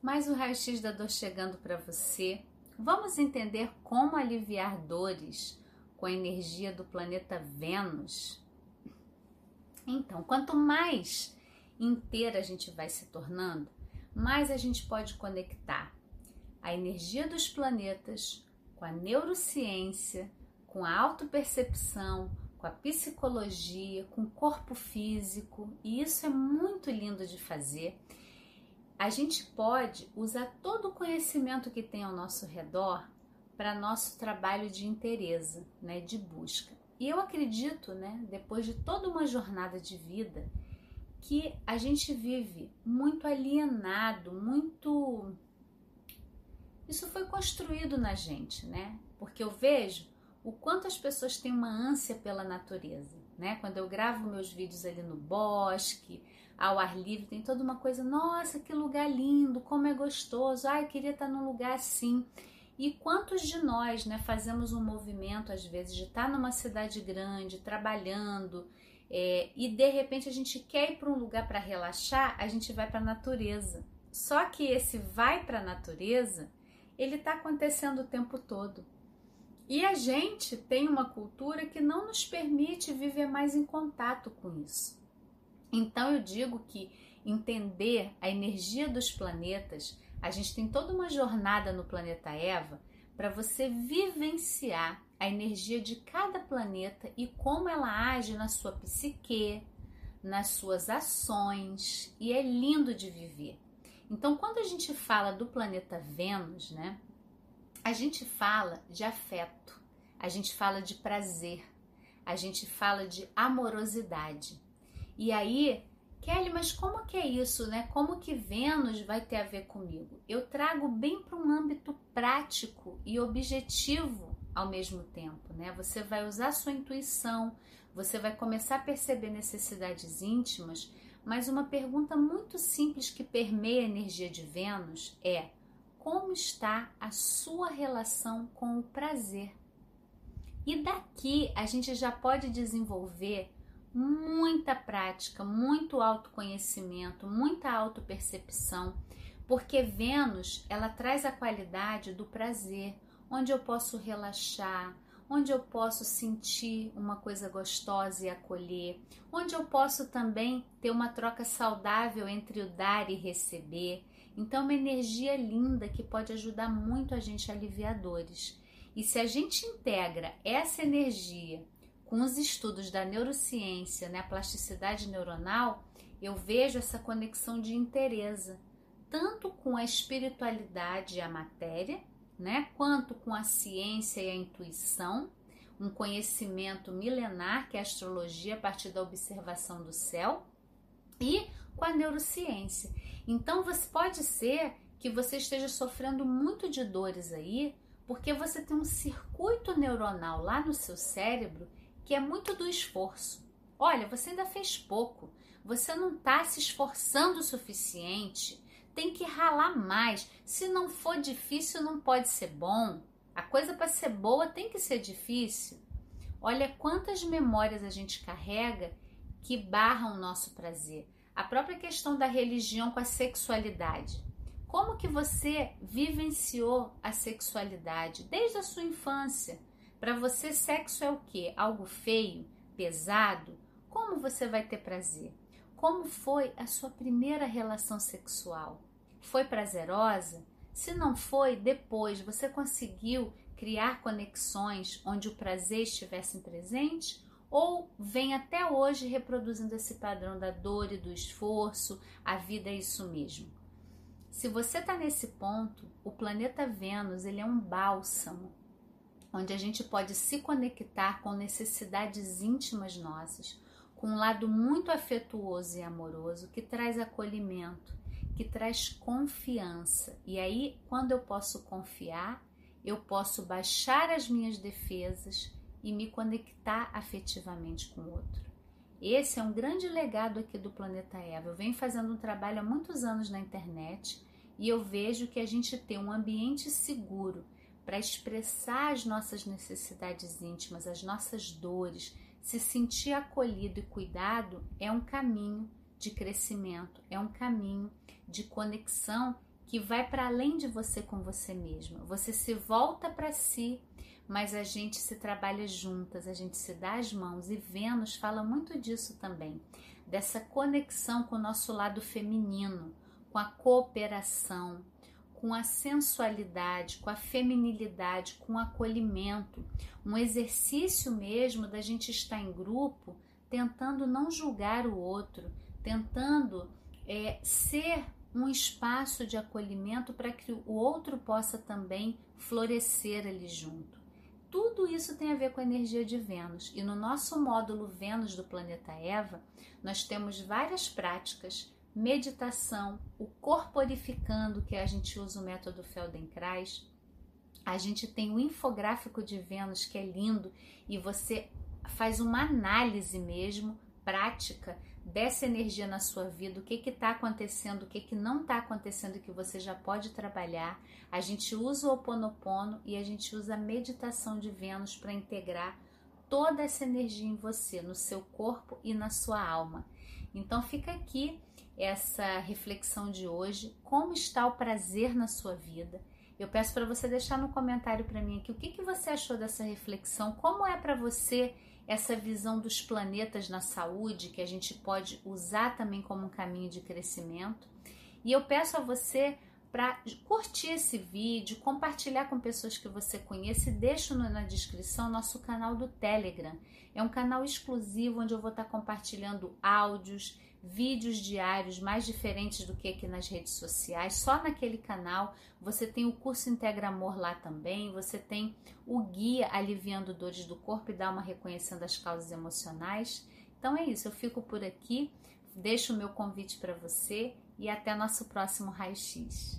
Mais o raio-x da dor chegando para você. Vamos entender como aliviar dores com a energia do planeta Vênus. Então, quanto mais inteira a gente vai se tornando, mais a gente pode conectar a energia dos planetas com a neurociência, com a autopercepção, com a psicologia, com o corpo físico, e isso é muito lindo de fazer. A gente pode usar todo o conhecimento que tem ao nosso redor para nosso trabalho de interesa, né, de busca. E eu acredito, né, depois de toda uma jornada de vida, que a gente vive muito alienado, muito isso foi construído na gente, né? Porque eu vejo o quanto as pessoas têm uma ânsia pela natureza, né? Quando eu gravo meus vídeos ali no bosque, ao ar livre, tem toda uma coisa, nossa, que lugar lindo, como é gostoso, ai, queria estar num lugar assim. E quantos de nós, né, fazemos um movimento às vezes de estar numa cidade grande, trabalhando, é, e de repente a gente quer ir para um lugar para relaxar, a gente vai para a natureza. Só que esse vai para a natureza, ele está acontecendo o tempo todo. E a gente tem uma cultura que não nos permite viver mais em contato com isso. Então eu digo que entender a energia dos planetas, a gente tem toda uma jornada no planeta Eva para você vivenciar a energia de cada planeta e como ela age na sua psique, nas suas ações, e é lindo de viver. Então, quando a gente fala do planeta Vênus, né, a gente fala de afeto, a gente fala de prazer, a gente fala de amorosidade. E aí, Kelly, mas como que é isso, né? Como que Vênus vai ter a ver comigo? Eu trago bem para um âmbito prático e objetivo ao mesmo tempo, né? Você vai usar sua intuição, você vai começar a perceber necessidades íntimas, mas uma pergunta muito simples que permeia a energia de Vênus é: como está a sua relação com o prazer? E daqui a gente já pode desenvolver muita prática, muito autoconhecimento, muita autopercepção, porque Vênus, ela traz a qualidade do prazer, onde eu posso relaxar, onde eu posso sentir uma coisa gostosa e acolher, onde eu posso também ter uma troca saudável entre o dar e receber. Então, uma energia linda que pode ajudar muito a gente a aliviar dores. E se a gente integra essa energia com os estudos da neurociência, né, a plasticidade neuronal, eu vejo essa conexão de interesse, tanto com a espiritualidade e a matéria, né, quanto com a ciência e a intuição, um conhecimento milenar que é a astrologia a partir da observação do céu, e com a neurociência. Então, você pode ser que você esteja sofrendo muito de dores aí, porque você tem um circuito neuronal lá no seu cérebro que é muito do esforço. Olha, você ainda fez pouco, você não está se esforçando o suficiente, tem que ralar mais. Se não for difícil, não pode ser bom. A coisa para ser boa tem que ser difícil. Olha quantas memórias a gente carrega que barram o nosso prazer. A própria questão da religião com a sexualidade. Como que você vivenciou a sexualidade desde a sua infância? Para você, sexo é o que? Algo feio, pesado? Como você vai ter prazer? Como foi a sua primeira relação sexual? Foi prazerosa? Se não foi, depois você conseguiu criar conexões onde o prazer estivesse presente? Ou vem até hoje reproduzindo esse padrão da dor e do esforço? A vida é isso mesmo. Se você está nesse ponto, o planeta Vênus ele é um bálsamo onde a gente pode se conectar com necessidades íntimas nossas, com um lado muito afetuoso e amoroso que traz acolhimento, que traz confiança. E aí, quando eu posso confiar, eu posso baixar as minhas defesas e me conectar afetivamente com o outro. Esse é um grande legado aqui do Planeta Eva. Eu venho fazendo um trabalho há muitos anos na internet e eu vejo que a gente tem um ambiente seguro para expressar as nossas necessidades íntimas, as nossas dores, se sentir acolhido e cuidado é um caminho de crescimento, é um caminho de conexão que vai para além de você com você mesma. Você se volta para si, mas a gente se trabalha juntas, a gente se dá as mãos e Vênus fala muito disso também, dessa conexão com o nosso lado feminino, com a cooperação, com a sensualidade, com a feminilidade, com o acolhimento, um exercício mesmo da gente estar em grupo, tentando não julgar o outro, tentando é, ser um espaço de acolhimento para que o outro possa também florescer ali junto. Tudo isso tem a ver com a energia de Vênus e no nosso módulo Vênus do planeta Eva, nós temos várias práticas meditação, o corporificando, que a gente usa o método Feldenkrais. A gente tem o infográfico de Vênus, que é lindo, e você faz uma análise mesmo, prática, dessa energia na sua vida, o que está acontecendo, o que, que não está acontecendo que você já pode trabalhar. A gente usa o Oponopono e a gente usa a meditação de Vênus para integrar toda essa energia em você, no seu corpo e na sua alma. Então fica aqui essa reflexão de hoje, como está o prazer na sua vida. Eu peço para você deixar no comentário para mim aqui o que, que você achou dessa reflexão, como é para você essa visão dos planetas na saúde, que a gente pode usar também como um caminho de crescimento. E eu peço a você para curtir esse vídeo, compartilhar com pessoas que você conhece deixo na descrição nosso canal do Telegram. É um canal exclusivo onde eu vou estar compartilhando áudios, vídeos diários mais diferentes do que aqui nas redes sociais. Só naquele canal você tem o curso Integra Amor lá também, você tem o guia Aliviando Dores do Corpo e dá uma reconhecendo as causas emocionais. Então é isso, eu fico por aqui, deixo o meu convite para você e até nosso próximo raio-x.